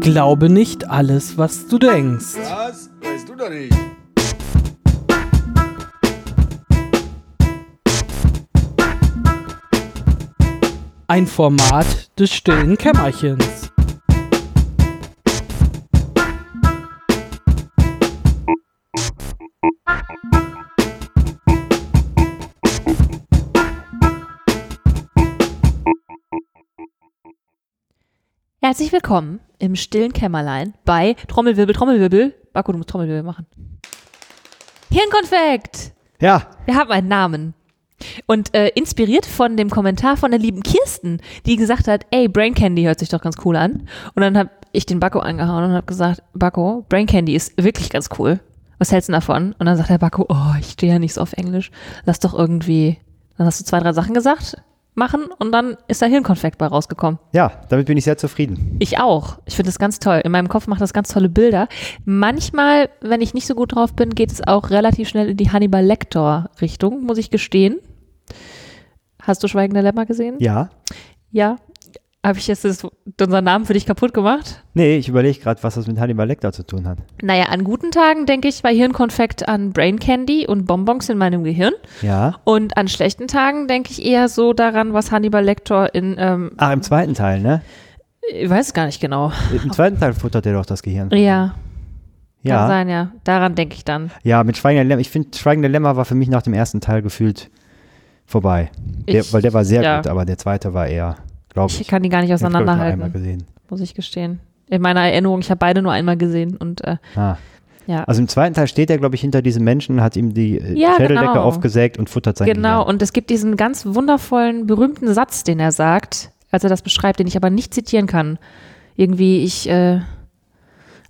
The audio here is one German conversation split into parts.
Glaube nicht alles, was du denkst. Was? Weißt du doch nicht. Ein Format des stillen Kämmerchens. Herzlich willkommen im stillen Kämmerlein bei Trommelwirbel, Trommelwirbel. Marco, du musst Trommelwirbel machen. Hirnkonfekt! Ja, Wir haben einen Namen. Und äh, inspiriert von dem Kommentar von der lieben Kirsten, die gesagt hat, ey, Brain Candy hört sich doch ganz cool an. Und dann habe ich den Bakko angehauen und habe gesagt, Bakko, Brain Candy ist wirklich ganz cool. Was hältst du davon? Und dann sagt der Bakko, oh, ich stehe ja nicht so auf Englisch. Lass doch irgendwie, dann hast du zwei, drei Sachen gesagt, machen und dann ist da Hirnkonfekt bei rausgekommen. ja, damit bin ich sehr zufrieden. Ich auch. Ich finde das ganz toll. In meinem Kopf macht das ganz tolle Bilder. Manchmal, wenn ich nicht so gut drauf bin, geht es auch relativ schnell in die Hannibal Lecter Richtung, muss ich gestehen. Hast du Schweigende Lämmer gesehen? Ja. Ja. Habe ich jetzt das, unseren Namen für dich kaputt gemacht? Nee, ich überlege gerade, was das mit Hannibal Lecter zu tun hat. Naja, an guten Tagen denke ich bei Hirnkonfekt an Brain Candy und Bonbons in meinem Gehirn. Ja. Und an schlechten Tagen denke ich eher so daran, was Hannibal Lecter in, ähm, Ach, im zweiten Teil, ne? ich weiß es gar nicht genau. Im zweiten Teil futtert er doch das Gehirn. Ja, kann ja. sein, ja. Daran denke ich dann. Ja, mit Schweigender Lämmer. Ich finde, Schweigender Lämmer war für mich nach dem ersten Teil gefühlt vorbei. Der, Ich- weil der war sehr ja. gut, aber der zweite war eher, glaube ich. Ich kann die gar nicht hab ich, ich, nur auseinanderhalten. einmal gesehen. muss ich gestehen. In meiner Erinnerung, ich habe beide nur einmal gesehen und äh, Ah. ja. Also im zweiten Teil steht er, glaube ich, hinter diesem Menschen, hat ihm die äh, Ja, Schädeldecke genau. aufgesägt und futtert sein genau, Gehirn. und es gibt diesen ganz wundervollen, berühmten Satz, den er sagt, als er das beschreibt, den ich aber nicht zitieren kann. Irgendwie, ich äh,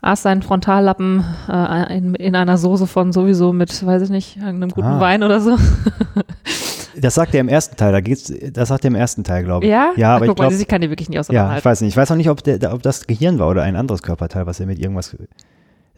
aß seinen Frontallappen äh, in, in einer Soße von sowieso mit, weiß ich nicht, irgendeinem guten Ah. Wein oder so. Das sagt er im ersten Teil, da geht's, das sagt er im ersten Teil, glaube ich. Ja? Ja, aber Ach, ich guck mal, glaube, ich kann die wirklich nicht Ja, ich auseinanderhalten. weiß nicht. Ich weiß auch nicht, ob, der, ob das Gehirn war oder ein anderes Körperteil, was er mit irgendwas.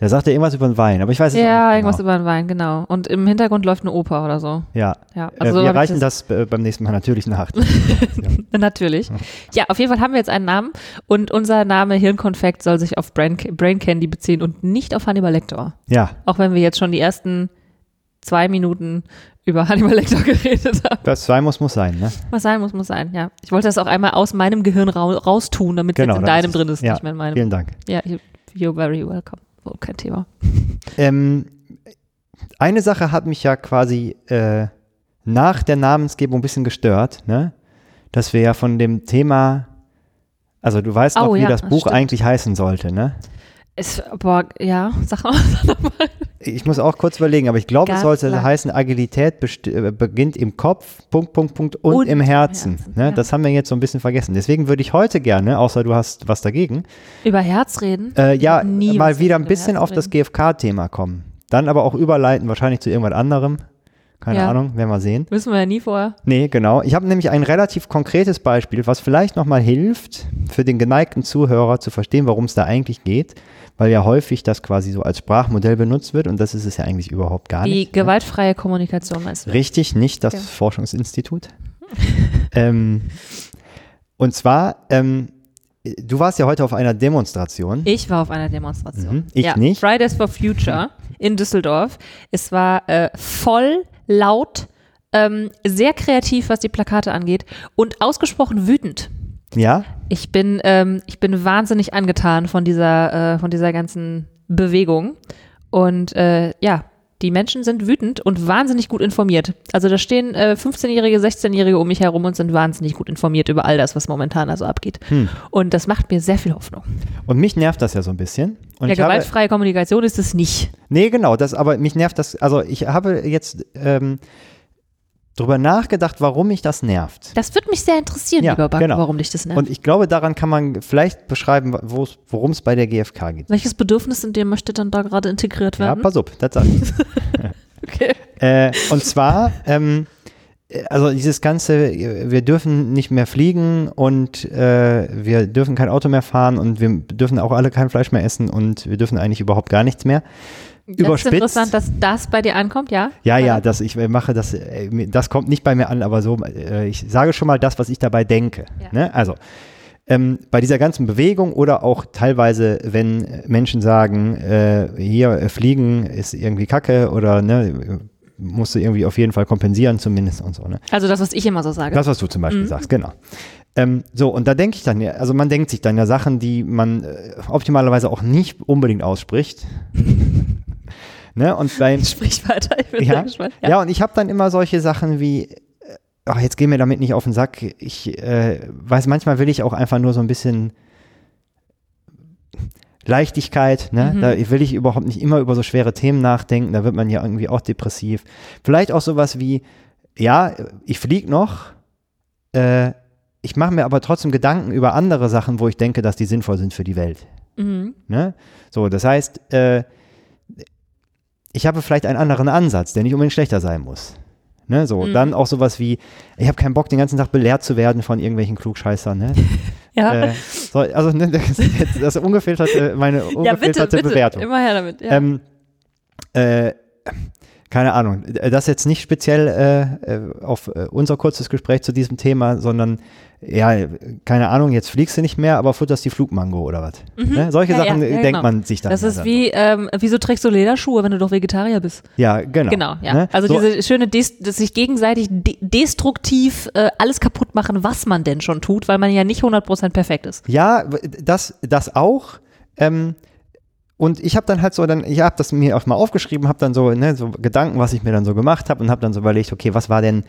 Der sagt ja irgendwas über den Wein, aber ich weiß es Ja, nicht irgendwas genau. über den Wein, genau. Und im Hintergrund läuft eine Oper oder so. Ja, Ja, äh, also so wir ich reichen das, äh, beim nächsten Mal natürlich nach. Natürlich. Ja, auf jeden Fall haben wir jetzt einen Namen und unser Name Hirnkonfekt soll sich auf Brain, Brain Candy beziehen und nicht auf Hannibal Lecter. ja, Auch wenn wir jetzt schon die ersten zwei Minuten über Hannibal Lecter geredet haben. das zwei muss, muss sein, ne? Was sein muss, muss sein, ja. Ich wollte das auch einmal aus meinem Gehirn rau raustun, damit es Genau, jetzt in deinem ist es- drin ist, ja, nicht mehr in meinem. Vielen Dank. Ja, you- you're very welcome. Wohl kein Thema. Ähm, eine Sache hat mich ja quasi äh, nach der Namensgebung ein bisschen gestört, ne? Dass wir ja von dem Thema, also du weißt noch, Oh, wie ja, das das Buch stimmt. eigentlich heißen sollte, ne? Es, boah, ja, sag mal. Ich muss auch kurz überlegen, aber ich glaube, es sollte lang. heißen, Agilität äh, beginnt im Kopf, Punkt, Punkt, Punkt und, Und im Herzen. Herzen, ne? ja. Das haben wir jetzt so ein bisschen vergessen. Deswegen würde ich heute gerne, außer du hast was dagegen, Über Herz reden? äh, ja, Nie mal wieder ein bisschen auf das. GfK-Thema kommen. Dann aber auch überleiten, wahrscheinlich zu irgendwas anderem. Keine Ja. Ahnung, werden wir sehen. Wissen wir ja nie vorher. Nee, genau. Ich habe nämlich ein relativ konkretes Beispiel, was vielleicht nochmal hilft, für den geneigten Zuhörer zu verstehen, worum es da eigentlich geht, weil ja häufig das quasi so als Sprachmodell benutzt wird und das ist es ja eigentlich überhaupt gar Die nicht. ne? gewaltfreie Kommunikation meinst du? Richtig, nicht das Ja. Forschungsinstitut. ähm, und zwar, ähm, du warst ja heute auf einer Demonstration. Ich war auf einer Demonstration. Mhm, ich ja, nicht. Fridays for Future in Düsseldorf. Es war äh, voll, laut, ähm, sehr kreativ, was die Plakate angeht und ausgesprochen wütend. Ja? Ich bin, ähm, ich bin wahnsinnig angetan von dieser, äh, von dieser ganzen Bewegung. Und äh, ja, die Menschen sind wütend und wahnsinnig gut informiert. Also da stehen äh, 15-Jährige, 16-Jährige um mich herum und sind wahnsinnig gut informiert über all das, was momentan also abgeht. Hm. Und das macht mir sehr viel Hoffnung. Und mich nervt das ja so ein bisschen. Und ja, ich habe, gewaltfreie Kommunikation ist es nicht. nee, genau, das, aber mich nervt das, also ich habe jetzt ähm, drüber nachgedacht, warum mich das nervt. Das würde mich sehr interessieren, Ja, lieber Back, genau. warum dich das nervt. Und ich glaube, daran kann man vielleicht beschreiben, wo es- worum es bei der GfK geht. Welches Bedürfnis in dir möchte dann da gerade integriert Ja, werden? pass auf, das sag ich. okay. Äh, und zwar, ähm, äh, also dieses ganze, äh, wir dürfen nicht mehr fliegen und äh, wir dürfen kein Auto mehr fahren und wir dürfen auch alle kein Fleisch mehr essen und wir dürfen eigentlich überhaupt gar nichts mehr. Das ist Überspitzt. interessant, dass das bei dir ankommt, ja? Ja, ja, das, ich äh, mache das, äh, das kommt nicht bei mir an, aber so, äh, ich sage schon mal das, was ich dabei denke. Ja. Ne? Also, ähm, bei dieser ganzen Bewegung oder auch teilweise, wenn Menschen sagen, äh, hier fliegen ist irgendwie Kacke oder ne, musst du irgendwie auf jeden Fall kompensieren zumindest und so. Ne? Also das, was ich immer so sage. Das, was du zum Beispiel Mhm. sagst, genau. Ähm, so, und da denke ich dann ja, also man denkt sich dann ja Sachen, die man äh, optimalerweise auch nicht unbedingt ausspricht. Ne? Und beim, Sprich weiter, ich bin ja, gespannt. ja. und ich habe dann immer solche Sachen wie, äh, ach, jetzt geh mir damit nicht auf den Sack. Ich äh, weiß, manchmal will ich auch einfach nur so ein bisschen Leichtigkeit, ne? Mhm. Da will ich überhaupt nicht immer über so schwere Themen nachdenken, da wird man ja irgendwie auch depressiv. Vielleicht auch sowas wie, ja, ich flieg noch, äh, ich mache mir aber trotzdem Gedanken über andere Sachen, wo ich denke, dass die sinnvoll sind für die Welt. Mhm. Ne? So, das heißt, äh, ich habe vielleicht einen anderen Ansatz, der nicht unbedingt schlechter sein muss. Ne? So, Mhm. dann auch sowas wie, ich habe keinen Bock, den ganzen Tag belehrt zu werden von irgendwelchen Klugscheißern. Ne? Ja. äh, so, also ne, das, ist das ungefilterte, meine ja, bitte, ungefilterte bitte. Bewertung. Immer her damit. Ja. Ähm, äh, keine Ahnung, das jetzt nicht speziell äh, äh, auf äh, unser kurzes Gespräch zu diesem Thema, sondern ja, keine Ahnung, jetzt fliegst du nicht mehr, aber futterst die Flugmango oder was. Ne? Solche Mhm. Ja, Sachen ja, äh, ja, denkt genau. man sich dann. das ja ist dann wie, ähm, wieso trägst du Lederschuhe, wenn du doch Vegetarier bist? Ja, genau. Genau, ja. Ne? Also so, diese schöne, Des dass sich gegenseitig de destruktiv äh, alles kaputt machen, was man denn schon tut, weil man ja nicht 100% perfekt ist. Ja, das, das auch. Ähm, und ich habe dann halt so, dann, ich habe das mir auch mal aufgeschrieben, habe dann so, ne, so Gedanken, was ich mir dann so gemacht habe und habe dann so überlegt, okay, was war denn,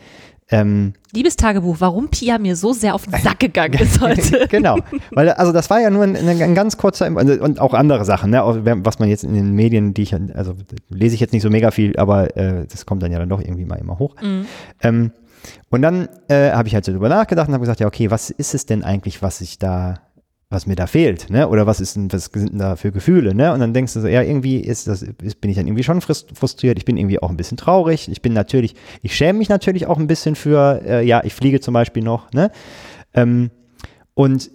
ähm, Liebes Tagebuch, warum Pia mir so sehr auf den Sack gegangen ist heute. genau, weil also das war ja nur ein, ein, ganz kurzer und auch andere Sachen, ne, was man jetzt in den Medien, die ich, also lese ich jetzt nicht so mega viel, aber äh, das kommt dann ja dann doch irgendwie mal immer hoch. Mhm. Ähm, und dann äh, habe ich halt so drüber nachgedacht und habe gesagt, ja, okay, was ist es denn eigentlich, was ich da, was mir da fehlt, ne? Oder was ist denn, was sind denn da für Gefühle, ne? Und dann denkst du so, ja, irgendwie ist das, ist, bin ich dann irgendwie schon frust- frustriert, ich bin irgendwie auch ein bisschen traurig, ich bin natürlich, ich schäme mich natürlich auch ein bisschen für, äh, ja, ich fliege zum Beispiel noch, ne? Ähm, und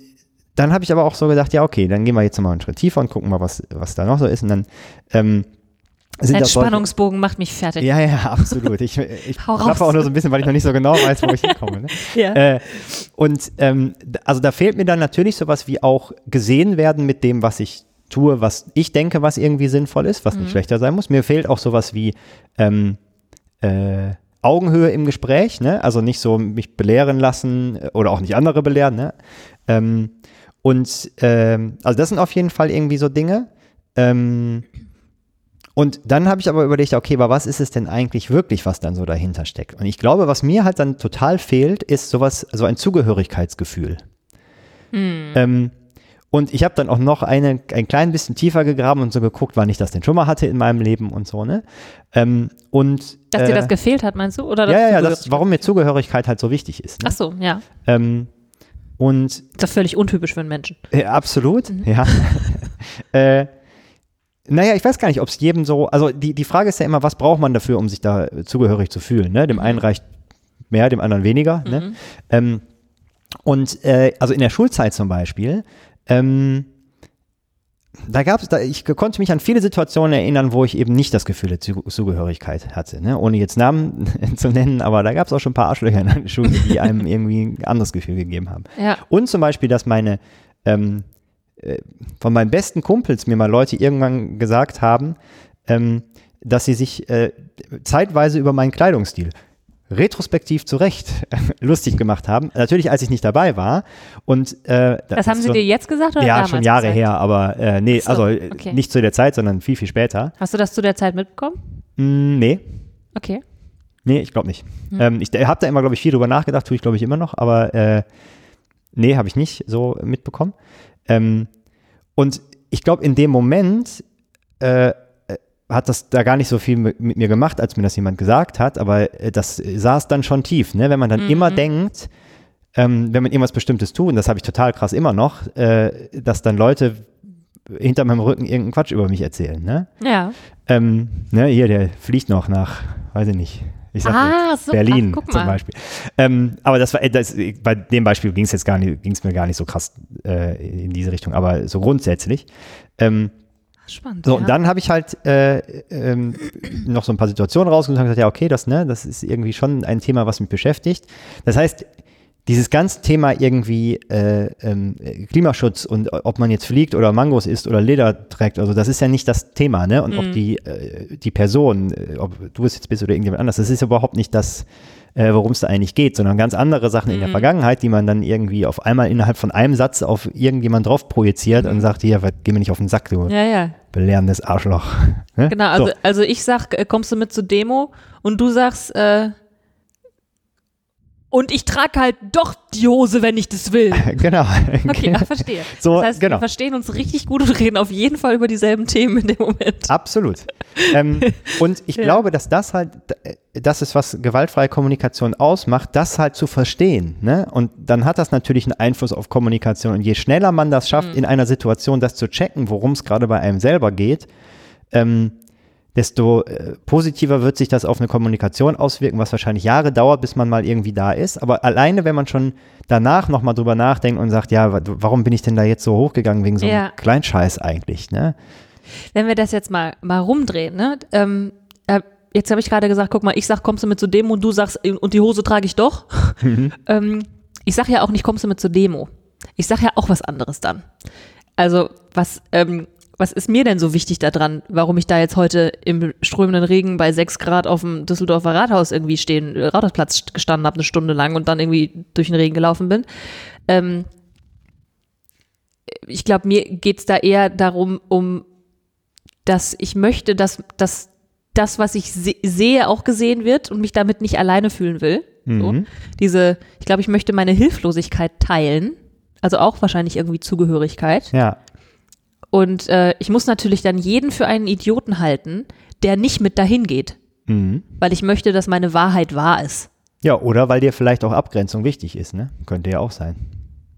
dann habe ich aber auch so gedacht, ja, okay, dann gehen wir jetzt mal einen Schritt tiefer und gucken mal, was, was da noch so ist. Und dann ähm, sind Ein das solche- Spannungsbogen macht mich fertig. ja, ja, absolut. Ich, ich klappe auch nur so ein bisschen, weil ich noch nicht so genau weiß, wo ich hinkomme. Ne? Ja. Äh, und ähm, also da fehlt mir dann natürlich sowas wie auch gesehen werden mit dem, was ich tue, was ich denke, was irgendwie sinnvoll ist, was Mhm. nicht schlechter sein muss. Mir fehlt auch sowas wie ähm, äh, Augenhöhe im Gespräch, ne? Also nicht so mich belehren lassen äh, oder auch nicht andere belehren, ne? Ähm, und ähm, also das sind auf jeden Fall irgendwie so Dinge. Ähm, und dann habe ich aber überlegt, okay, aber was ist es denn eigentlich wirklich, was dann so dahinter steckt? Und ich glaube, was mir halt dann total fehlt, ist sowas, so ein Zugehörigkeitsgefühl. Ähm, und ich habe dann auch noch eine, ein klein bisschen tiefer gegraben und so geguckt, wann ich das denn schon mal hatte in meinem Leben und so, ne? Ähm, und Dass dir äh, das gefehlt hat, meinst du? Oder ja, ja, ja, das, warum mir Zugehörigkeit halt so wichtig ist. Ne? Ach so, ja. Ähm, und Ist doch völlig untypisch für einen Menschen. äh, absolut, ja. äh, naja, ich weiß gar nicht, ob es jedem so, also die, die Frage ist ja immer, was braucht man dafür, um sich da äh, zugehörig zu fühlen? Ne? Dem einen reicht mehr, dem anderen weniger. Ne? Ähm, und äh, also in der Schulzeit zum Beispiel, ähm, da gab es, da, ich konnte mich an viele Situationen erinnern, wo ich eben nicht das Gefühl der Zu- Zugehörigkeit hatte, ne? ohne jetzt Namen zu nennen, aber da gab es auch schon ein paar Arschlöcher in der Schule, die einem irgendwie ein anderes Gefühl gegeben haben. Ja. Und zum Beispiel, dass meine, ähm, äh, von meinen besten Kumpels mir mal Leute irgendwann gesagt haben, ähm, dass sie sich äh, zeitweise über meinen Kleidungsstil retrospektiv zu Recht lustig gemacht haben. Natürlich, als ich nicht dabei war. Und, äh, Das haben sie so, dir jetzt gesagt oder Ja, schon Jahre gesagt? her, aber äh, nee, Ach also so, äh, okay. nicht zu der Zeit, sondern viel, viel später. Hast du das zu der Zeit mitbekommen? Mm, nee, Okay. nee, ich glaube nicht. Hm. Ähm, ich habe da immer, glaube ich, viel drüber nachgedacht, tue ich, glaube ich, immer noch, aber äh, nee, habe ich nicht so mitbekommen. Ähm, und ich glaube, in dem Moment äh, äh, hat das da gar nicht so viel mit, mit mir gemacht, als mir das jemand gesagt hat, aber äh, das saß dann schon tief, ne? wenn man dann immer denkt, ähm, wenn man irgendwas Bestimmtes tut, und das habe ich total krass immer noch, äh, dass dann Leute hinter meinem Rücken irgendeinen Quatsch über mich erzählen. Ne? Ja. Ähm, ne, hier, der fliegt noch nach, weiß ich nicht. Ich sag Ah, so, Berlin ach, zum. Beispiel. Ähm, aber das war, äh, das, bei dem Beispiel ging es jetzt gar nicht, ging es mir gar nicht so krass äh, in diese Richtung, aber so grundsätzlich. Ähm, Spannend. so, ja. und dann habe ich halt äh, ähm, noch so ein paar Situationen rausgesucht und gesagt, ja, okay, das, ne, das ist irgendwie schon ein Thema, was mich beschäftigt. Das heißt, dieses ganze Thema irgendwie äh, ähm, Klimaschutz und ob man jetzt fliegt oder Mangos isst oder Leder trägt, also das ist ja nicht das Thema, ne? Und Mhm. ob die, äh, die Person, äh, ob du es jetzt bist oder irgendjemand anders, das ist überhaupt nicht das, äh, worum es da eigentlich geht, sondern ganz andere Sachen in der Mhm. Vergangenheit, die man dann irgendwie auf einmal innerhalb von einem Satz auf irgendjemand drauf projiziert und sagt, hier, was, geh mir nicht auf den Sack, du Mhm. Ja, ja. belehrendes Arschloch. Ne? Genau, also, so. also ich sag, äh, kommst du mit zur Demo und du sagst, äh, und ich trage halt doch die Hose, wenn ich das will. genau. Okay, ach, verstehe. So, das heißt, genau. wir verstehen uns richtig gut und reden auf jeden Fall über dieselben Themen in dem Moment. Absolut. ähm, und ich Ja. glaube, dass das halt, äh, das ist, was gewaltfreie Kommunikation ausmacht, das halt zu verstehen. Ne? Und dann hat das natürlich einen Einfluss auf Kommunikation. Und je schneller man das schafft, Mhm. in einer Situation das zu checken, worum es gerade bei einem selber geht, ähm, desto äh, positiver wird sich das auf eine Kommunikation auswirken, was wahrscheinlich Jahre dauert, bis man mal irgendwie da ist. Aber alleine, wenn man schon danach nochmal drüber nachdenkt und sagt, ja, wa- warum bin ich denn da jetzt so hochgegangen wegen so einem Ja. Kleinscheiß eigentlich, ne? Wenn wir das jetzt mal, mal rumdrehen, ne? Ähm, äh, jetzt habe ich gerade gesagt, guck mal, ich sag, kommst du mit zur Demo und du sagst, äh, und die Hose trage ich doch. ähm, ich sag ja auch nicht, kommst du mit zur Demo. Ich sag ja auch was anderes dann. Also, was, ähm, was ist mir denn so wichtig daran, warum ich da jetzt heute im strömenden Regen bei 6 Grad auf dem Düsseldorfer Rathaus irgendwie stehen, äh, Rathausplatz gestanden habe, eine Stunde lang und dann irgendwie durch den Regen gelaufen bin? Ähm, ich glaube, mir geht's da eher darum, um dass ich möchte, dass, dass das, was ich se sehe, auch gesehen wird und mich damit nicht alleine fühlen will. So. Mhm. Diese, ich glaube, ich möchte meine Hilflosigkeit teilen. Also auch wahrscheinlich irgendwie Zugehörigkeit. Ja. Und äh, ich muss natürlich dann jeden für einen Idioten halten, der nicht mit dahin geht. Mhm. Weil ich möchte, dass meine Wahrheit wahr ist. Ja, oder weil dir vielleicht auch Abgrenzung wichtig ist, ne? Könnte ja auch sein.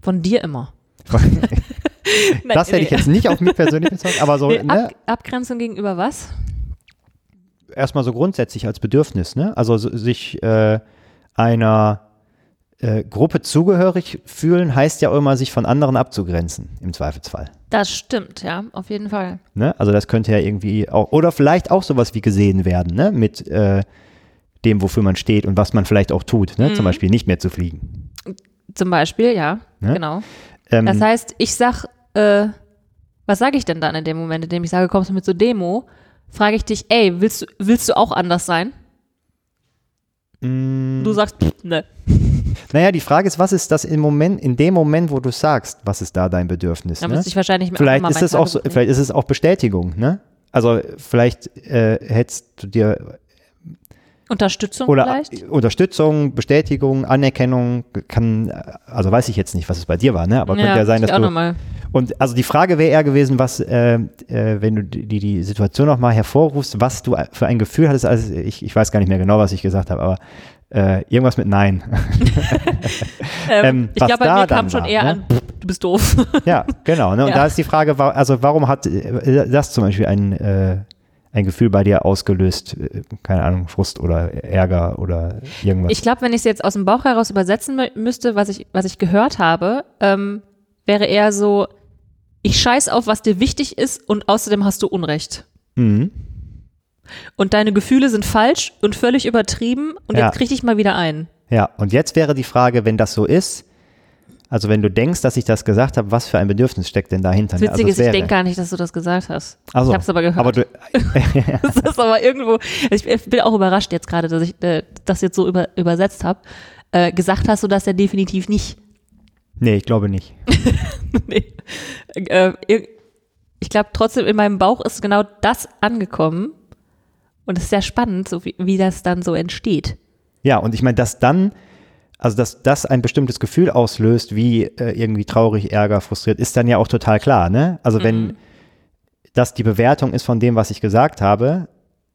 Von dir immer. das hätte ich jetzt nicht auf mich persönlich bezogen, aber so, Nee, ne? Ab Abgrenzung gegenüber was? Erstmal so grundsätzlich als Bedürfnis, ne? Also so, sich äh, einer äh, Gruppe zugehörig fühlen, heißt ja auch immer, sich von anderen abzugrenzen, im Zweifelsfall. Das stimmt, ja, auf jeden Fall. Ne? Also das könnte ja irgendwie auch, oder vielleicht auch sowas wie gesehen werden, ne? Mit äh, dem, wofür man steht und was man vielleicht auch tut, ne? Mhm. Zum Beispiel nicht mehr zu fliegen. Zum Beispiel, ja, Ne? genau. Ähm, Das heißt, ich sag, äh, was sage ich denn dann in dem Moment, in dem ich sage, kommst du mit zur Demo? Frage ich dich, ey, willst du, willst du auch anders sein? mh, Du sagst, pff, ne. Naja, die Frage ist, was ist das im Moment, in dem Moment, wo du sagst, was ist da dein Bedürfnis? Da ne? müsste ich wahrscheinlich Vielleicht mal ist es auch so, vielleicht ist es auch Bestätigung, ne? Also vielleicht äh, hättest du dir Unterstützung oder vielleicht? Unterstützung, Bestätigung, Anerkennung kann, also weiß ich jetzt nicht, was es bei dir war, ne? Aber könnte ja sein, dass du und also die Frage wäre eher gewesen, was, äh, äh, wenn du die, die, Situation nochmal hervorrufst, was du für ein Gefühl hattest, also ich, ich weiß gar nicht mehr genau, was ich gesagt habe, aber äh, irgendwas mit Nein. Ähm, ähm, ich glaube, bei da mir kam schon war, eher ne? an, du bist doof. ja, genau. Ne? Und Ja. da ist die Frage, also warum hat äh, das zum Beispiel ein, äh, ein Gefühl bei dir ausgelöst? Äh, Keine Ahnung, Frust oder Ärger oder irgendwas. Ich glaube, wenn ich es jetzt aus dem Bauch heraus übersetzen mü- müsste, was ich, was ich gehört habe, ähm, wäre eher so, ich scheiß auf, was dir wichtig ist und außerdem hast du Unrecht. mhm. Und deine Gefühle sind falsch und völlig übertrieben und Ja. jetzt krieg dich mal wieder ein. Ja, und jetzt wäre die Frage, wenn das so ist, also wenn du denkst, dass ich das gesagt habe, was für ein Bedürfnis steckt denn dahinter? Das ne? Witzige also ist, ich denke gar nicht, dass du das gesagt hast. Ach so, Ich habe es aber gehört. Aber du, das ist aber irgendwo, ich bin auch überrascht jetzt gerade, dass ich äh, das jetzt so über, übersetzt habe. Äh, gesagt hast du das ja definitiv nicht. nee, ich glaube nicht. nee. äh, ich glaube trotzdem, in meinem Bauch ist genau das angekommen. Und es ist sehr spannend, so wie, wie das dann so entsteht. Ja, und ich meine, dass dann, also dass das ein bestimmtes Gefühl auslöst, wie äh, irgendwie traurig, Ärger, frustriert, ist dann ja auch total klar, ne? Also wenn das die Bewertung ist von dem, was ich gesagt habe,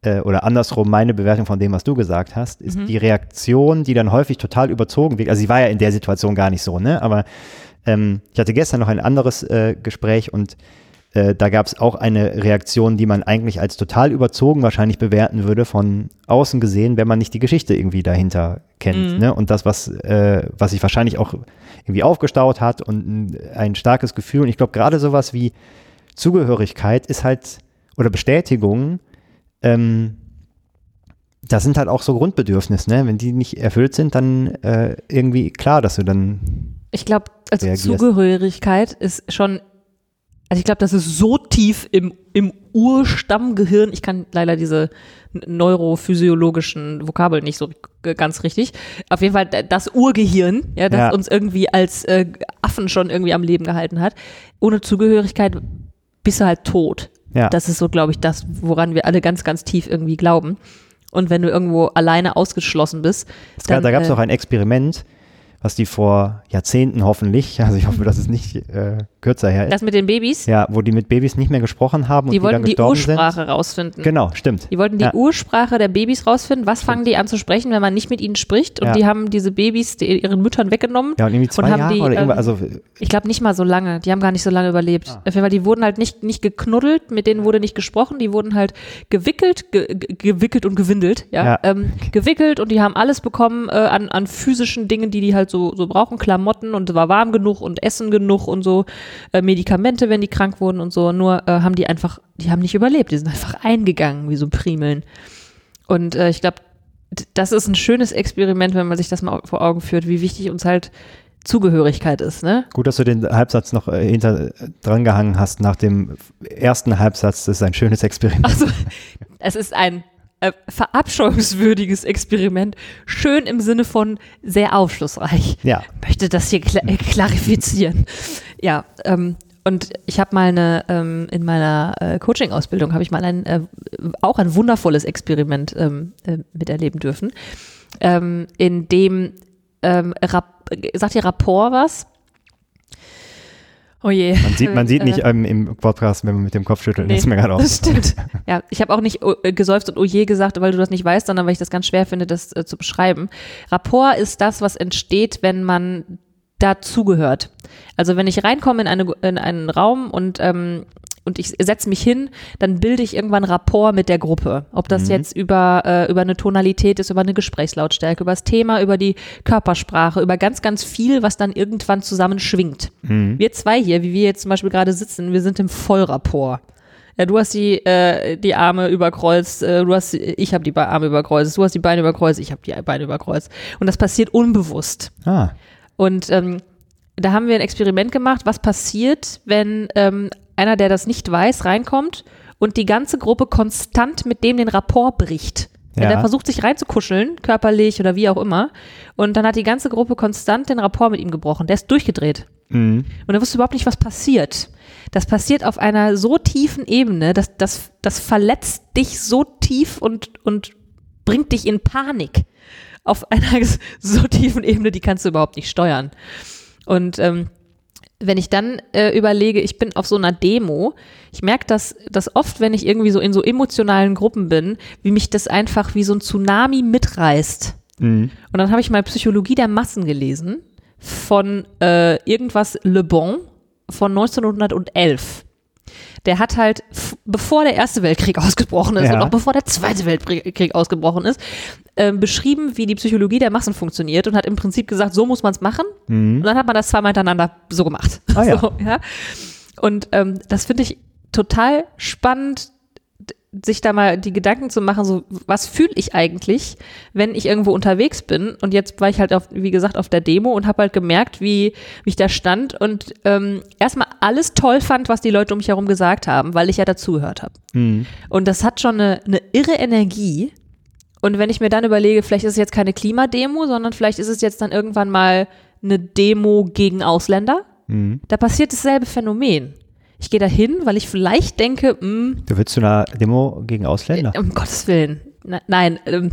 äh, oder andersrum meine Bewertung von dem, was du gesagt hast, ist die Reaktion, die dann häufig total überzogen wird. Also sie war ja in der Situation gar nicht so, ne? Aber ähm, ich hatte gestern noch ein anderes äh, Gespräch und äh, da gab es auch eine Reaktion, die man eigentlich als total überzogen wahrscheinlich bewerten würde, von außen gesehen, wenn man nicht die Geschichte irgendwie dahinter kennt. Ne? Und das, was, äh, was sich wahrscheinlich auch irgendwie aufgestaut hat und ein, starkes Gefühl. Und ich glaube, gerade sowas wie Zugehörigkeit ist halt, oder Bestätigung, ähm, das sind halt auch so Grundbedürfnisse, ne? Wenn die nicht erfüllt sind, dann äh, irgendwie klar, dass du dann Ich glaube, also. Zugehörigkeit ist schon, also ich glaube, das ist so tief im, im Urstammgehirn. Ich kann leider diese neurophysiologischen Vokabeln nicht so ganz richtig. Auf jeden Fall das Urgehirn, ja, das Ja. uns irgendwie als äh, Affen schon irgendwie am Leben gehalten hat. Ohne Zugehörigkeit bist du halt tot. ja. Das ist so, glaube ich, das, woran wir alle ganz, ganz tief irgendwie glauben. Und wenn du irgendwo alleine ausgeschlossen bist, dann, da gab es äh, auch ein Experiment, was die vor Jahrzehnten hoffentlich, also ich hoffe, dass es nicht äh, kürzer her ist, das mit den Babys, ja, wo die mit Babys nicht mehr gesprochen haben und die die, dann wollten die gestorben Ursprache rausfinden. sind. Genau, stimmt. Die wollten die Ja. Ursprache der Babys rausfinden. Was fangen die an zu sprechen, wenn man nicht mit ihnen spricht? Und Ja. die haben diese Babys die, ihren Müttern weggenommen. Ja, und irgendwie zwei haben Jahre die, oder irgendwas, ähm, also Ich glaube nicht mal so lange. Die haben gar nicht so lange überlebt. Ah. Auf jeden Fall, die wurden halt nicht, nicht geknuddelt, mit denen wurde nicht gesprochen. Die wurden halt gewickelt, ge, ge, gewickelt und gewindelt. Ja, Ja. Ähm, gewickelt und die haben alles bekommen äh, an, an physischen Dingen, die die halt so, so brauchen. Klamotten und es war warm genug und Essen genug und so. Äh, Medikamente, wenn die krank wurden und so. Nur äh, haben die einfach, die haben nicht überlebt. Die sind einfach eingegangen, wie so Primeln. Und äh, ich glaube, das ist ein schönes Experiment, wenn man sich das mal vor Augen führt, wie wichtig uns halt Zugehörigkeit ist, ne? gut, dass du den Halbsatz noch äh, hinter dran gehangen hast nach dem ersten Halbsatz, das ist ein schönes Experiment. Also, es ist ein äh, verabscheuungswürdiges Experiment, schön im Sinne von sehr aufschlussreich. Ja, Möchte das hier kla äh, klarifizieren. Ja, ähm, und ich habe mal eine, ähm, in meiner äh, Coaching-Ausbildung habe ich mal ein, äh, auch ein wundervolles Experiment ähm, äh, miterleben dürfen, ähm, in dem, ähm, sagt ihr Rapport was? Oh je. man sieht, man sieht Äh, nicht ähm, im Podcast, wenn man mit dem Kopf schüttelt, Nee, das ist mir gerade Das stimmt. Ja, ich habe auch nicht oh, äh, gesäuft und oje gesagt, weil du das nicht weißt, sondern weil ich das ganz schwer finde, das äh, zu beschreiben. Rapport ist das, was entsteht, wenn man dazugehört. Also wenn ich reinkomme in, eine, in einen Raum und ähm, und ich setze mich hin, dann bilde ich irgendwann Rapport mit der Gruppe. Ob das jetzt über, äh, über eine Tonalität ist, über eine Gesprächslautstärke, über das Thema, über die Körpersprache, über ganz, ganz viel, was dann irgendwann zusammen schwingt. Wir zwei hier, wie wir jetzt zum Beispiel gerade sitzen, wir sind im Vollrapport. Ja, du hast die, äh, die Arme überkreuzt, äh, du hast, ich habe die Arme überkreuzt, du hast die Beine überkreuzt, ich habe die Beine überkreuzt. Und das passiert unbewusst. Ah, Und ähm, da haben wir ein Experiment gemacht, was passiert, wenn ähm, einer, der das nicht weiß, reinkommt und die ganze Gruppe konstant mit dem den Rapport bricht. Ja. der versucht, sich reinzukuscheln, körperlich oder wie auch immer, und dann hat die ganze Gruppe konstant den Rapport mit ihm gebrochen. Der ist durchgedreht. mhm. Und er wusste überhaupt nicht, was passiert. Das passiert auf einer so tiefen Ebene, dass das, das verletzt dich so tief und, und bringt dich in Panik. Auf einer so tiefen Ebene, die kannst du überhaupt nicht steuern. Und ähm, wenn ich dann äh, überlege, ich bin auf so einer Demo, ich merke das, dass oft, wenn ich irgendwie so in so emotionalen Gruppen bin, wie mich das einfach wie so ein Tsunami mitreißt. Mhm. Und dann habe ich mal Psychologie der Massen gelesen von äh, irgendwas Le Bon von 1911. Der hat halt, bevor der Erste Weltkrieg ausgebrochen ist Ja. und auch bevor der Zweite Weltkrieg ausgebrochen ist, ähm, beschrieben, wie die Psychologie der Massen funktioniert und hat im Prinzip gesagt, so muss man es machen. Und dann hat man das zweimal hintereinander so gemacht. Ah ja. so, ja. Und ähm, das finde ich total spannend, sich da mal die Gedanken zu machen, so was fühle ich eigentlich, wenn ich irgendwo unterwegs bin und jetzt war ich halt auf, wie gesagt, auf der Demo und habe halt gemerkt, wie, wie ich da stand und ähm, erstmal alles toll fand, was die Leute um mich herum gesagt haben, weil ich ja dazugehört habe. Mhm. Und das hat schon eine, eine irre Energie. Und wenn ich mir dann überlege, vielleicht ist es jetzt keine Klimademo, sondern vielleicht ist es jetzt dann irgendwann mal eine Demo gegen Ausländer, Mhm. da passiert dasselbe Phänomen. Ich gehe da hin, weil ich vielleicht denke, mh, Du willst zu einer Demo gegen Ausländer? um Gottes Willen. Ne- nein, ähm,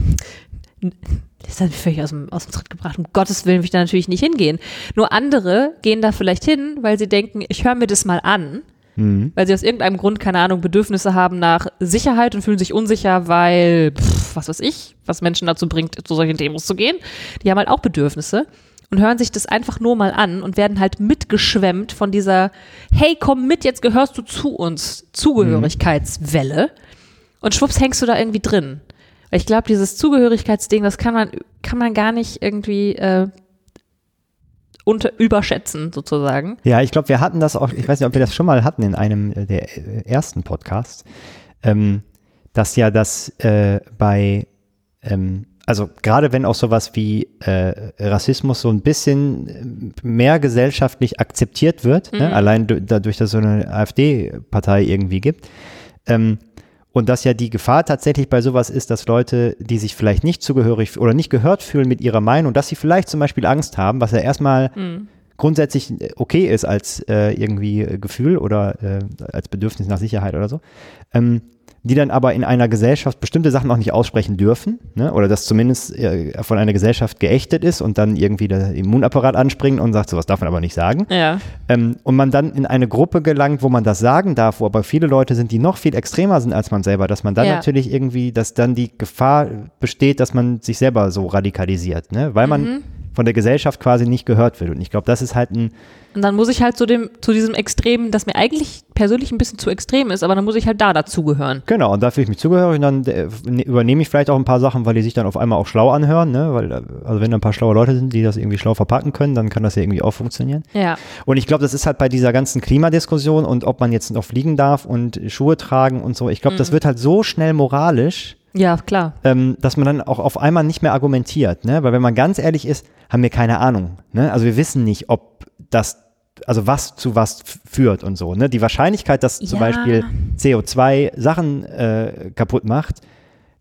das hat mich völlig aus dem, aus dem Tritt gebracht. Um Gottes Willen will ich da natürlich nicht hingehen. Nur andere gehen da vielleicht hin, weil sie denken, ich höre mir das mal an, Mhm. weil sie aus irgendeinem Grund, keine Ahnung, Bedürfnisse haben nach Sicherheit und fühlen sich unsicher, weil, pff, was weiß ich, was Menschen dazu bringt, zu solchen Demos zu gehen. Die haben halt auch Bedürfnisse und hören sich das einfach nur mal an und werden halt mitgeschwemmt von dieser, hey, komm mit, jetzt gehörst du zu uns, Zugehörigkeitswelle. Und schwupps hängst du da irgendwie drin. Ich glaube, dieses Zugehörigkeitsding, das kann man, kann man gar nicht irgendwie äh, unter, überschätzen, sozusagen. Ja, ich glaube, wir hatten das auch, ich weiß nicht, ob wir das schon mal hatten in einem äh, der äh, ersten Podcasts, ähm, dass ja das äh, bei ähm, also gerade wenn auch sowas wie äh, Rassismus so ein bisschen mehr gesellschaftlich akzeptiert wird, ne? allein du- dadurch, dass es so eine AfD-Partei irgendwie gibt, ähm, und dass ja die Gefahr tatsächlich bei sowas ist, dass Leute, die sich vielleicht nicht zugehörig oder nicht gehört fühlen mit ihrer Meinung, dass sie vielleicht zum Beispiel Angst haben, was ja erstmal grundsätzlich äh, okay ist als äh, irgendwie äh, Gefühl oder äh, als Bedürfnis nach Sicherheit oder so, ähm, die dann aber in einer Gesellschaft bestimmte Sachen auch nicht aussprechen dürfen, ne? oder das zumindest äh, von einer Gesellschaft geächtet ist und dann irgendwie der Immunapparat anspringt und sagt, sowas darf man aber nicht sagen. Ja. Ähm, und man dann in eine Gruppe gelangt, wo man das sagen darf, wo aber viele Leute sind, die noch viel extremer sind als man selber, dass man dann Ja. natürlich irgendwie, dass dann die Gefahr besteht, dass man sich selber so radikalisiert, ne? weil man Mhm. Von der Gesellschaft quasi nicht gehört wird. Und ich glaube, das ist halt ein, Und dann muss ich halt zu dem, zu diesem Extremen, das mir eigentlich persönlich ein bisschen zu extrem ist, aber dann muss ich halt da dazugehören. genau, und da fühle ich mich zugehörig und dann äh, ne- übernehme ich vielleicht auch ein paar Sachen, weil die sich dann auf einmal auch schlau anhören, ne? weil, äh, also wenn da ein paar schlaue Leute sind, die das irgendwie schlau verpacken können, dann kann das ja irgendwie auch funktionieren. Ja. Und ich glaube, das ist halt bei dieser ganzen Klimadiskussion und ob man jetzt noch fliegen darf und Schuhe tragen und so, ich glaube, das wird halt so schnell moralisch, Ja, klar. ähm, dass man dann auch auf einmal nicht mehr argumentiert, ne? Weil wenn man ganz ehrlich ist, haben wir keine Ahnung, ne? Also wir wissen nicht, ob das, also was zu was führt und so, ne? Die Wahrscheinlichkeit, dass zum Ja. Beispiel CO2 Sachen äh, kaputt macht,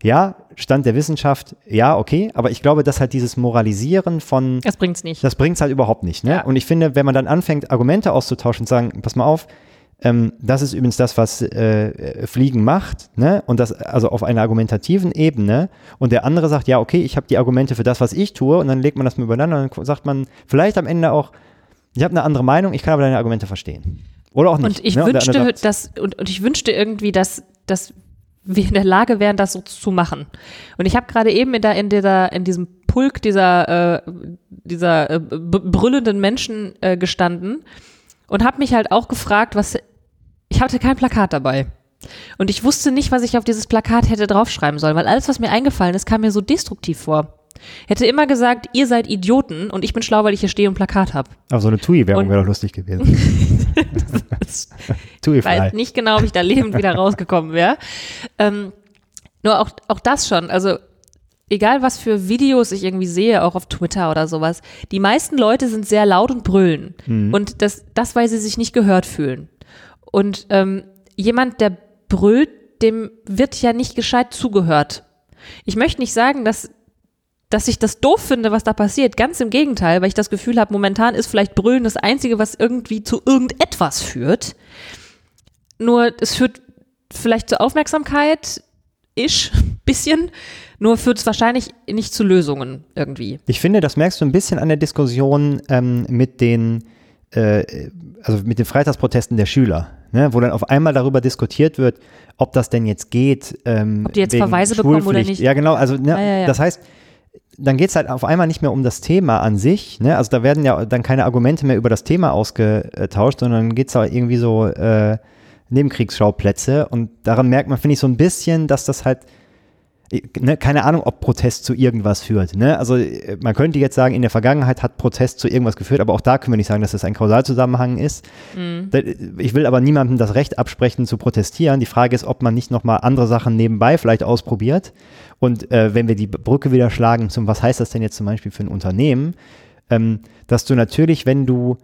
ja, Stand der Wissenschaft, ja, okay, aber ich glaube, dass halt dieses Moralisieren von Das bringt's nicht. das bringt es halt überhaupt nicht. Ne? Ja. Und ich finde, wenn man dann anfängt, Argumente auszutauschen und sagen, pass mal auf, ähm, das ist übrigens das, was äh, Fliegen macht, ne? Und das also auf einer argumentativen Ebene. Und der andere sagt, ja, okay, ich habe die Argumente für das, was ich tue, und dann legt man das mal übereinander und dann sagt man vielleicht am Ende auch, ich habe eine andere Meinung, ich kann aber deine Argumente verstehen. Oder auch nicht. Und ich ne? wünschte, andere sagt, dass, und, und ich wünschte irgendwie, dass, dass wir in der Lage wären, das so zu machen. Und ich habe gerade eben in, der, in, dieser, in diesem Pulk dieser, äh, dieser äh, brüllenden Menschen äh, gestanden und habe mich halt auch gefragt, was. Ich hatte kein Plakat dabei. Und ich wusste nicht, was ich auf dieses Plakat hätte draufschreiben sollen, weil alles, was mir eingefallen ist, kam mir so destruktiv vor. Hätte immer gesagt, ihr seid Idioten und ich bin schlau, weil ich hier stehe und Plakat habe. aber so eine TUI-Werbung wäre doch lustig gewesen. Ich weiß nicht genau, ob ich da lebend wieder rausgekommen wäre. Ähm, nur auch, auch das schon. Also, egal was für Videos ich irgendwie sehe, auch auf Twitter oder sowas, die meisten Leute sind sehr laut und brüllen. Und das, das, weil sie sich nicht gehört fühlen. Und ähm, jemand, der brüllt, dem wird ja nicht gescheit zugehört. Ich möchte nicht sagen, dass dass ich das doof finde, was da passiert. Ganz im Gegenteil, weil ich das Gefühl habe, momentan ist vielleicht Brüllen das Einzige, was irgendwie zu irgendetwas führt. Nur es führt vielleicht zur Aufmerksamkeit, isch, bisschen, nur führt es wahrscheinlich nicht zu Lösungen irgendwie. Ich finde, das merkst du ein bisschen an der Diskussion ähm, mit den, äh, also mit den Freitagsprotesten der Schüler, ne, wo dann auf einmal darüber diskutiert wird, ob das denn jetzt geht. Ähm, Ob die jetzt Verweise bekommen oder nicht. Ja, genau. Also ne, Ja, ja, ja. das heißt, dann geht es halt auf einmal nicht mehr um das Thema an sich. Ne? Also da werden ja dann keine Argumente mehr über das Thema ausgetauscht, sondern geht es halt irgendwie so äh, Nebenkriegsschauplätze. Und daran merkt man, finde ich, so ein bisschen, dass das halt ne, keine Ahnung, ob Protest zu irgendwas führt. Ne? Also äh, man könnte jetzt sagen, in der Vergangenheit hat Protest zu irgendwas geführt, aber auch da können wir nicht sagen, dass das ein Kausalzusammenhang ist. Da- Ich will aber niemandem das Recht absprechen zu protestieren. Die Frage ist, ob man nicht nochmal andere Sachen nebenbei vielleicht ausprobiert. Und äh, wenn wir die Brücke wieder schlagen zum, was heißt das denn jetzt zum Beispiel für ein Unternehmen, ähm, dass du natürlich, wenn du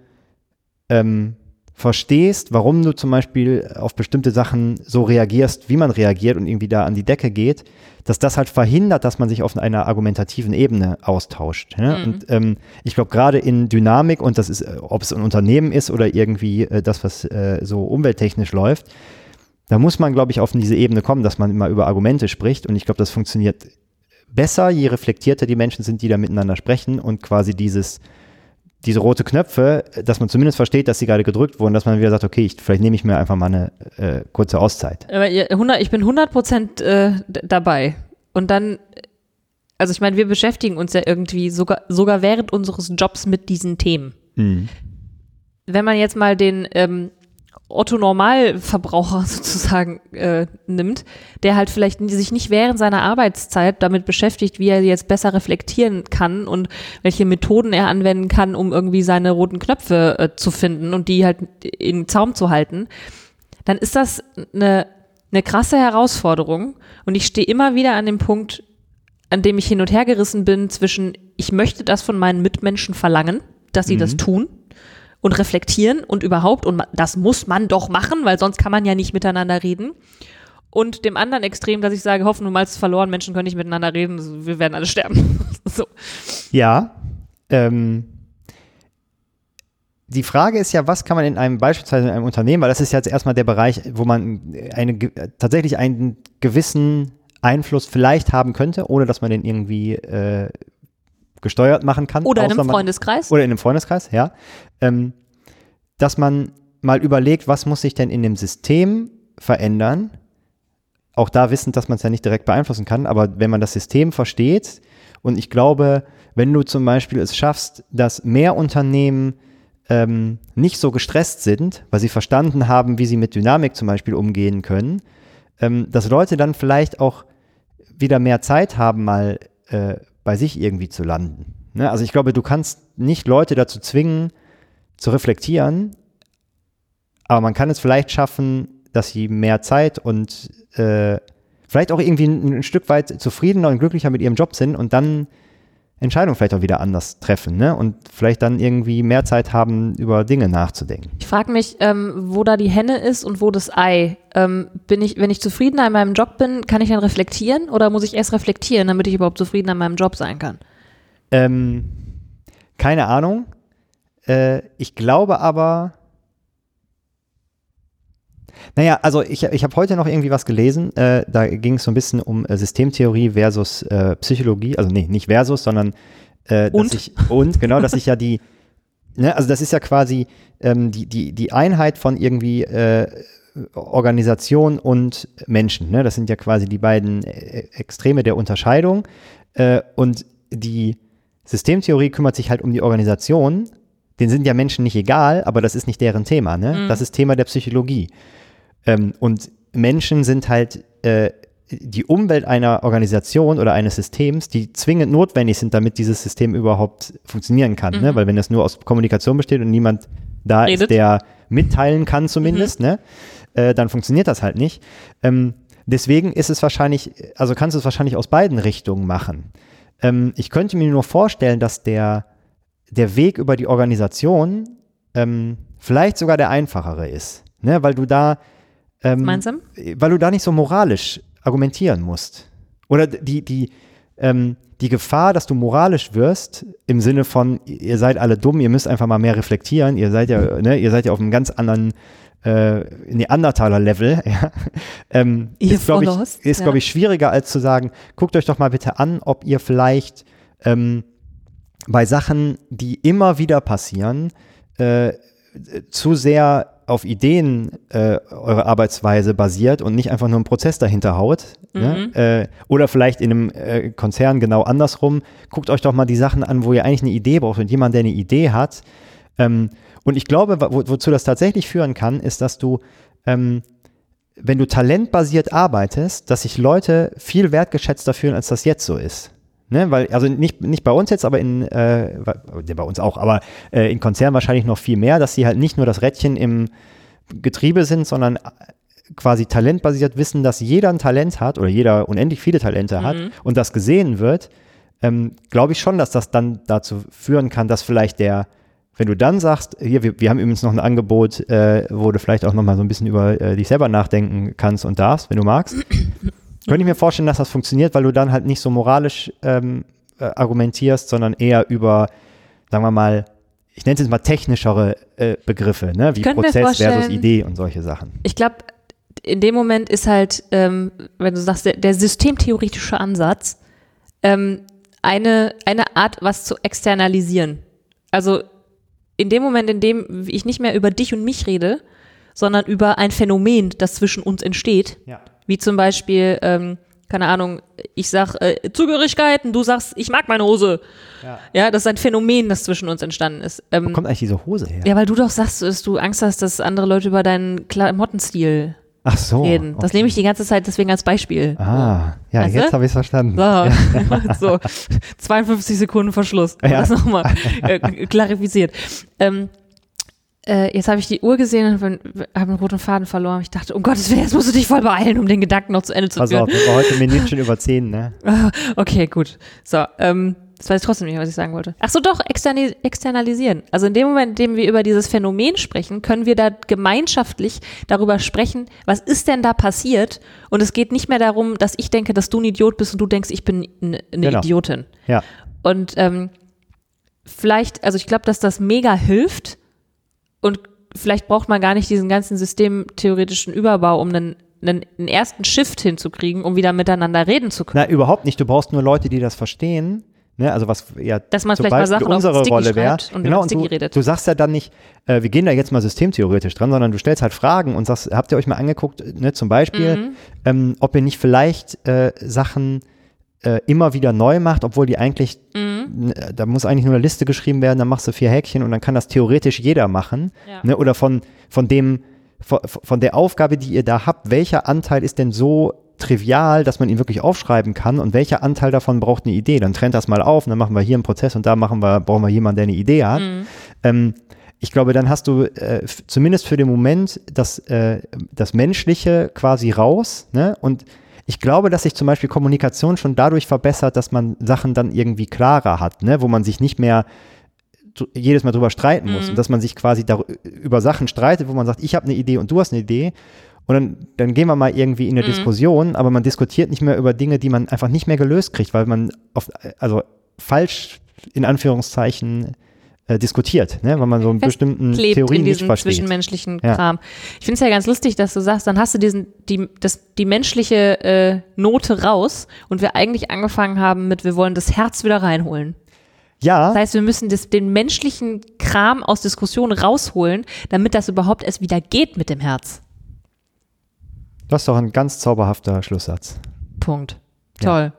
ähm, verstehst, warum du zum Beispiel auf bestimmte Sachen so reagierst, wie man reagiert und irgendwie da an die Decke geht, dass das halt verhindert, dass man sich auf einer argumentativen Ebene austauscht. Ne? Und ähm, ich glaube, gerade in Dynamik, und das ist, ob es ein Unternehmen ist oder irgendwie äh, das, was äh, so umwelttechnisch läuft, da muss man, glaube ich, auf diese Ebene kommen, dass man immer über Argumente spricht. Und ich glaube, das funktioniert besser, je reflektierter die Menschen sind, die da miteinander sprechen und quasi dieses diese rote Knöpfe, dass man zumindest versteht, dass sie gerade gedrückt wurden, dass man wieder sagt, okay, ich, vielleicht nehme ich mir einfach mal eine äh, kurze Auszeit. Aber ihr- 100, ich bin 100 Prozent äh, dabei. Und dann, also ich meine, wir beschäftigen uns ja irgendwie sogar, sogar während unseres Jobs mit diesen Themen. Mhm. Wenn man jetzt mal den ähm, Otto-Normalverbraucher sozusagen äh, nimmt, der halt vielleicht sich nicht während seiner Arbeitszeit damit beschäftigt, wie er jetzt besser reflektieren kann und welche Methoden er anwenden kann, um irgendwie seine roten Knöpfe äh, zu finden und die halt in Zaum zu halten, dann ist das eine, eine krasse Herausforderung. Und ich stehe immer wieder an dem Punkt, an dem ich hin und her gerissen bin zwischen, ich möchte das von meinen Mitmenschen verlangen, dass sie das tun und reflektieren und überhaupt, und das muss man doch machen, weil sonst kann man ja nicht miteinander reden. Und dem anderen Extrem, dass ich sage, Hoffnung mal ist verloren, Menschen können nicht miteinander reden, wir werden alle sterben. so. Ja. Ähm, die Frage ist ja, was kann man in einem beispielsweise in einem Unternehmen, weil das ist jetzt erstmal der Bereich, wo man eine, tatsächlich einen gewissen Einfluss vielleicht haben könnte, ohne dass man den irgendwie äh, gesteuert machen kann. Oder in einem man- Freundeskreis. Oder in einem Freundeskreis, ja. Ähm, dass man mal überlegt, was muss sich denn in dem System verändern? Auch da wissend, dass man es ja nicht direkt beeinflussen kann, aber wenn man das System versteht, und ich glaube, wenn du zum Beispiel es schaffst, dass mehr Unternehmen ähm, nicht so gestresst sind, weil sie verstanden haben, wie sie mit Dynamik zum Beispiel umgehen können, ähm, dass Leute dann vielleicht auch wieder mehr Zeit haben, mal äh, bei sich irgendwie zu landen. Ne? Also ich glaube, du kannst nicht Leute dazu zwingen, zu reflektieren, aber man kann es vielleicht schaffen, dass sie mehr Zeit und äh, vielleicht auch irgendwie ein, ein Stück weit zufriedener und glücklicher mit ihrem Job sind und dann Entscheidungen vielleicht auch wieder anders treffen ne? und vielleicht dann irgendwie mehr Zeit haben, über Dinge nachzudenken. Ich frage mich, ähm, wo da die Henne ist und wo das Ei. Ähm, bin ich, wenn ich zufriedener in meinem Job bin, kann ich dann reflektieren oder muss ich erst reflektieren, damit ich überhaupt zufriedener in meinem Job sein kann? Ähm, keine Ahnung. Äh, ich glaube aber. Naja, also ich, ich habe heute noch irgendwie was gelesen. Äh, da ging es so ein bisschen um äh, Systemtheorie versus äh, Psychologie. Also nee, nicht versus, sondern äh, dass Und? ich und genau, dass ich ja die, ne, also das ist ja quasi ähm, die, die, die Einheit von irgendwie äh, Organisation und Menschen. Ne? Das sind ja quasi die beiden äh, Extreme der Unterscheidung. Und die Systemtheorie kümmert sich halt um die Organisation. Den sind ja Menschen nicht egal, aber das ist nicht deren Thema. Ne? Das ist Thema der Psychologie. Ähm, und Menschen sind halt äh, die Umwelt einer Organisation oder eines Systems, die zwingend notwendig sind, damit dieses System überhaupt funktionieren kann. Ne? Weil wenn das nur aus Kommunikation besteht und niemand da Redet. ist, der mitteilen kann zumindest, ne? äh, dann funktioniert das halt nicht. Ähm, deswegen ist es wahrscheinlich, also kannst du es wahrscheinlich aus beiden Richtungen machen. Ähm, ich könnte mir nur vorstellen, dass der, der Weg über die Organisation ähm, vielleicht sogar der einfachere ist. Ne? Weil du da ähm, Meinst du? weil du da nicht so moralisch argumentieren musst. Oder die, die, ähm, die Gefahr, dass du moralisch wirst, im Sinne von, ihr seid alle dumm, ihr müsst einfach mal mehr reflektieren, ihr seid ja, ne, ihr seid ja auf einem ganz anderen äh, Neandertaler-Level, ja, ähm, ist, glaube ich, ist, ja. glaube ich, schwieriger als zu sagen, guckt euch doch mal bitte an, ob ihr vielleicht ähm, bei Sachen, die immer wieder passieren, äh, zu sehr auf Ideen äh, eure Arbeitsweise basiert und nicht einfach nur einen Prozess dahinter haut. Ne? Äh, oder vielleicht in einem äh, Konzern genau andersrum. Guckt euch doch mal die Sachen an, wo ihr eigentlich eine Idee braucht und jemand, der eine Idee hat. Ähm, und ich glaube, wo, wozu das tatsächlich führen kann, ist, dass du, ähm, wenn du talentbasiert arbeitest, dass sich Leute viel wertgeschätzter fühlen, als das jetzt so ist. Ne, weil, also nicht, nicht bei uns jetzt, aber in, äh, bei uns auch, aber äh, in Konzernen wahrscheinlich noch viel mehr, dass sie halt nicht nur das Rädchen im Getriebe sind, sondern quasi talentbasiert wissen, dass jeder ein Talent hat oder jeder unendlich viele Talente hat und das gesehen wird, ähm, glaube ich schon, dass das dann dazu führen kann, dass vielleicht der, wenn du dann sagst, hier, wir, wir haben übrigens noch ein Angebot, äh, wo du vielleicht auch noch mal so ein bisschen über äh, dich selber nachdenken kannst und darfst, wenn du magst, könnte ich mir vorstellen, dass das funktioniert, weil du dann halt nicht so moralisch ähm, äh, argumentierst, sondern eher über, sagen wir mal, ich nenne es jetzt mal technischere äh, Begriffe, ne? wie Prozess versus Idee und solche Sachen. Ich glaube, in dem Moment ist halt, ähm, wenn du sagst, der, der systemtheoretische Ansatz, ähm, eine, eine Art, was zu externalisieren. Also in dem Moment, in dem ich nicht mehr über dich und mich rede, sondern über ein Phänomen, das zwischen uns entsteht, Ja. Wie zum Beispiel, ähm, keine Ahnung, ich sag äh, Zugehörigkeiten, du sagst, ich mag meine Hose. Ja. Ja, das ist ein Phänomen, das zwischen uns entstanden ist. Ähm, Wo kommt eigentlich diese Hose her? ja, weil du doch sagst, dass du Angst hast, dass andere Leute über deinen Klamottenstil Ach so. reden. Das okay. nehme ich die ganze Zeit deswegen als Beispiel. Ah, ja, Weißt jetzt habe ich es verstanden. So, so 52 Sekunden Verschluss. Ja. Das nochmal äh, klarifiziert. Ähm, Äh, jetzt habe ich die Uhr gesehen und habe einen roten Faden verloren. Ich dachte, um Gottes Willen, jetzt musst du dich voll beeilen, um den Gedanken noch zu Ende zu Pass führen. auf, wir waren heute Minütchen über 10, ne? Okay, gut. So, ähm, das weiß ich trotzdem nicht, was ich sagen wollte. Ach so, doch, externi externalisieren. Also in dem Moment, in dem wir über dieses Phänomen sprechen, können wir da gemeinschaftlich darüber sprechen, was ist denn da passiert? Und es geht nicht mehr darum, dass ich denke, dass du ein Idiot bist und du denkst, ich bin eine Genau. Idiotin. Ja. Und ähm, vielleicht, also ich glaube, dass das mega hilft und vielleicht braucht man gar nicht diesen ganzen systemtheoretischen Überbau, um einen, einen, einen ersten Shift hinzukriegen, um wieder miteinander reden zu können. Na, überhaupt nicht. Du brauchst nur Leute, die das verstehen. Ne? Also was ja Dass man vielleicht mal Sachen unsere Rolle wäre. und Genau, und du, redet. du sagst ja dann nicht, äh, wir gehen da jetzt mal systemtheoretisch dran, sondern du stellst halt Fragen und sagst, habt ihr euch mal angeguckt, ne, zum Beispiel, Mhm. ähm, ob ihr nicht vielleicht äh, Sachen äh, immer wieder neu macht, obwohl die eigentlich, Mhm. n- da muss eigentlich nur eine Liste geschrieben werden, dann machst du vier Häkchen und dann kann das theoretisch jeder machen. Ja. Ne? Oder von, von dem, von, von der Aufgabe, die ihr da habt, welcher Anteil ist denn so trivial, dass man ihn wirklich aufschreiben kann und welcher Anteil davon braucht eine Idee? Dann trennt das mal auf und dann machen wir hier einen Prozess und da machen wir, brauchen wir jemanden, der eine Idee hat. Ähm, ich glaube, dann hast du äh, zumindest für den Moment das, äh, das Menschliche quasi raus. Ne? Und ich glaube, dass sich zum Beispiel Kommunikation schon dadurch verbessert, dass man Sachen dann irgendwie klarer hat, ne? wo man sich nicht mehr jedes Mal drüber streiten muss und dass man sich quasi über Sachen streitet, wo man sagt, ich habe eine Idee und du hast eine Idee. Und dann, dann gehen wir mal irgendwie in eine Diskussion, aber man diskutiert nicht mehr über Dinge, die man einfach nicht mehr gelöst kriegt, weil man auf, also falsch in Anführungszeichen äh, diskutiert, ne? weil man so einen bestimmten Theorien in nicht diesem versteht. zwischenmenschlichen Ja. Kram. Ich finde es ja ganz lustig, dass du sagst, dann hast du diesen, die, das, die menschliche äh, Note raus und wir eigentlich angefangen haben mit, wir wollen das Herz wieder reinholen. Ja, Das heißt, wir müssen das, den menschlichen Kram aus Diskussionen rausholen, damit das überhaupt erst wieder geht mit dem Herz. das ist doch ein ganz zauberhafter Schlusssatz. Punkt. Ja.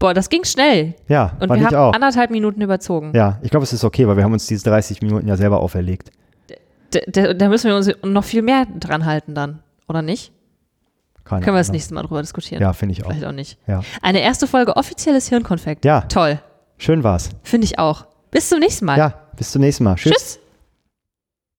Boah, das ging schnell. Ja, Und wir ich haben auch. anderthalb Minuten überzogen. Ja, ich glaube, es ist okay, weil wir haben uns diese 30 Minuten ja selber auferlegt. Da, da, müssen wir uns noch viel mehr dran halten dann, oder nicht? Keine Können wir das nächste Mal drüber diskutieren? Ja, finde ich auch. Vielleicht auch nicht. Ja. Eine erste Folge offizielles Hirnkonfekt. Ja. Toll. Schön war's. Finde ich auch. Bis zum nächsten Mal. Ja, bis zum nächsten Mal. Tschüss. Tschüss.